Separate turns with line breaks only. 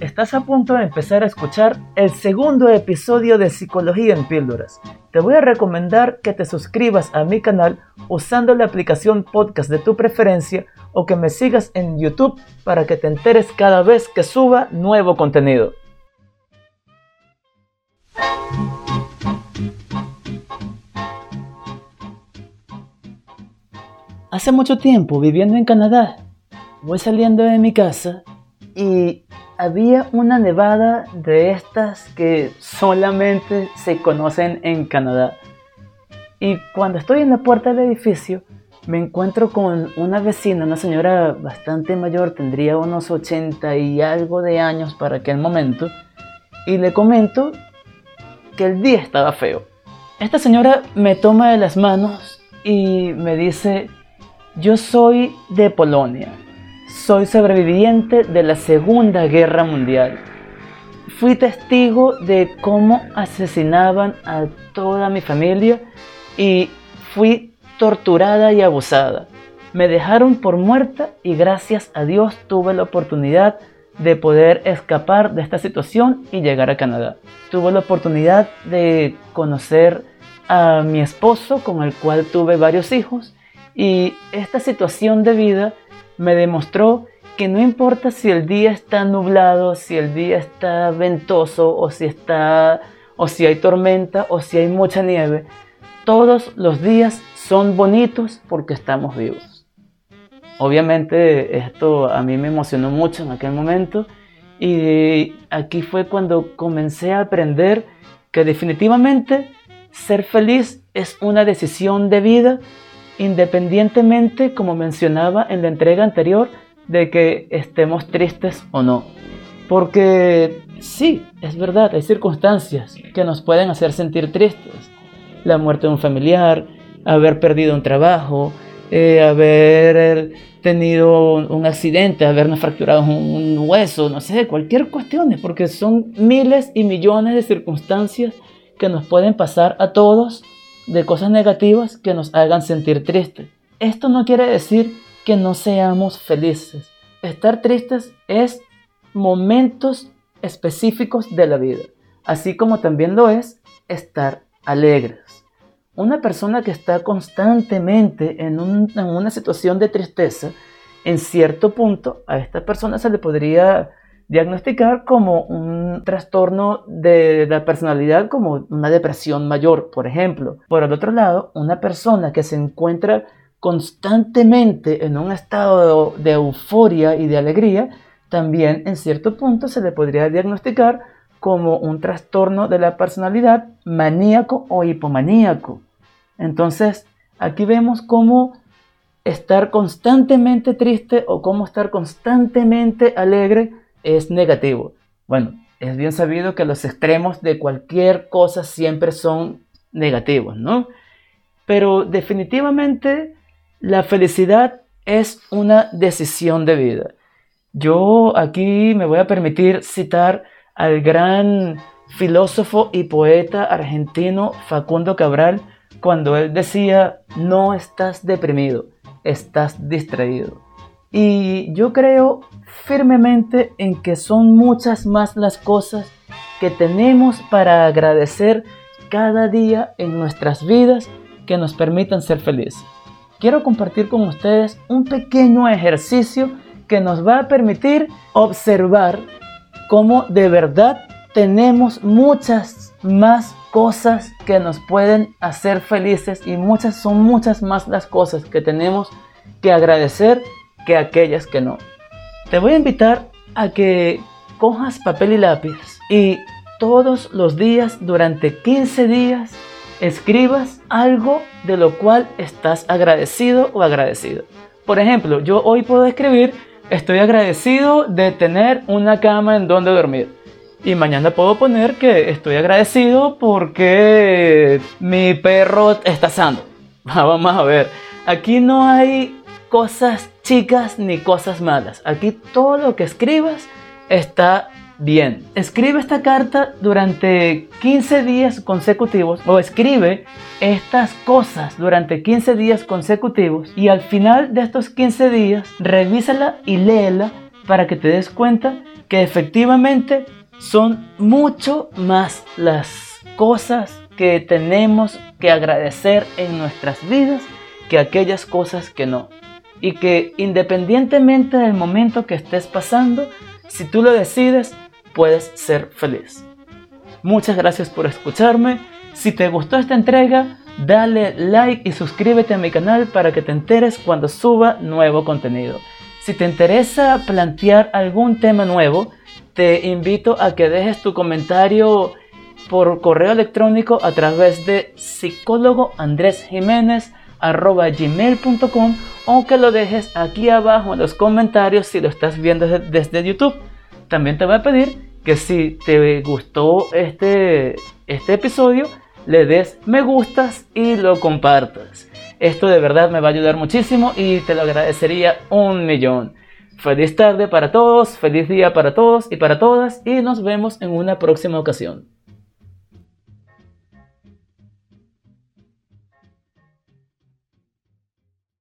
Estás a punto de empezar a escuchar el segundo episodio de Psicología en Píldoras. Te voy a recomendar que te suscribas a mi canal usando la aplicación podcast de tu preferencia o que me sigas en YouTube para que te enteres cada vez que suba nuevo contenido. Hace mucho tiempo viviendo en Canadá, voy saliendo de mi casa y había una nevada de estas que solamente se conocen en Canadá. Y cuando estoy en la puerta del edificio, me encuentro con una vecina, una señora bastante mayor, tendría unos 80 y algo de años para aquel momento, y le comento que el día estaba feo. Esta señora me toma de las manos y me dice, yo soy de Polonia soy sobreviviente de la Segunda Guerra Mundial. Fui testigo de cómo asesinaban a toda mi familia y fui torturada y abusada. Me dejaron por muerta y gracias a Dios tuve la oportunidad de poder escapar de esta situación y llegar a Canadá. Tuve la oportunidad de conocer a mi esposo con el cual tuve varios hijos y esta situación de vida me demostró que no importa si el día está nublado, si el día está ventoso o si está o si hay tormenta o si hay mucha nieve, todos los días son bonitos porque estamos vivos. Obviamente esto a mí me emocionó mucho en aquel momento y aquí fue cuando comencé a aprender que definitivamente ser feliz es una decisión de vida independientemente, como mencionaba en la entrega anterior, de que estemos tristes o no. Porque sí, es verdad, hay circunstancias que nos pueden hacer sentir tristes. La muerte de un familiar, haber perdido un trabajo, eh, haber tenido un accidente, habernos fracturado un hueso, no sé, cualquier cuestión, porque son miles y millones de circunstancias que nos pueden pasar a todos de cosas negativas que nos hagan sentir tristes. Esto no quiere decir que no seamos felices. Estar tristes es momentos específicos de la vida, así como también lo es estar alegres. Una persona que está constantemente en, en una situación de tristeza, en cierto punto a esta persona se le podría diagnosticar como un trastorno de la personalidad, como una depresión mayor, por ejemplo. Por el otro lado, una persona que se encuentra constantemente en un estado de, euforia y de alegría, también en cierto punto se le podría diagnosticar como un trastorno de la personalidad maníaco o hipomaníaco. Entonces, aquí vemos cómo estar constantemente triste o cómo estar constantemente alegre es negativo. Bueno, es bien sabido que los extremos de cualquier cosa siempre son negativos, ¿no? Pero definitivamente la felicidad es una decisión de vida. Yo aquí me voy a permitir citar al gran filósofo y poeta argentino Facundo Cabral cuando él decía, no estás deprimido, estás distraído. Y yo creo firmemente en que son muchas más las cosas que tenemos para agradecer cada día en nuestras vidas que nos permitan ser felices. Quiero compartir con ustedes un pequeño ejercicio que nos va a permitir observar cómo de verdad tenemos muchas más cosas que nos pueden hacer felices y muchas son muchas más las cosas que tenemos que agradecer que aquellas que no. Te voy a invitar a que cojas papel y lápiz y todos los días durante 15 días escribas algo de lo cual estás agradecido o agradecido. Por ejemplo, yo hoy puedo escribir estoy agradecido de tener una cama en donde dormir. Y mañana puedo poner que estoy agradecido porque mi perro está sano. Vamos a ver. Aquí no hay cosas chicas ni cosas malas. Aquí todo lo que escribas está bien. Escribe esta carta durante 15 días consecutivos o escribe estas cosas durante 15 días consecutivos y al final de estos 15 días revísala y léela para que te des cuenta que efectivamente son mucho más las cosas que tenemos que agradecer en nuestras vidas que aquellas cosas que no. Y que independientemente del momento que estés pasando, si tú lo decides, puedes ser feliz. Muchas gracias por escucharme. Si te gustó esta entrega, dale like y suscríbete a mi canal para que te enteres cuando suba nuevo contenido. Si te interesa plantear algún tema nuevo, te invito a que dejes tu comentario por correo electrónico a través de psicólogo Andrés Jiménez gmail.com o que lo dejes aquí abajo en los comentarios si lo estás viendo desde, YouTube. También te voy a pedir que si te gustó este, este episodio, le des me gustas y lo compartas. Esto de verdad me va a ayudar muchísimo y te lo agradecería un millón. Feliz tarde para todos, feliz día para todos y para todas y nos vemos en una próxima ocasión.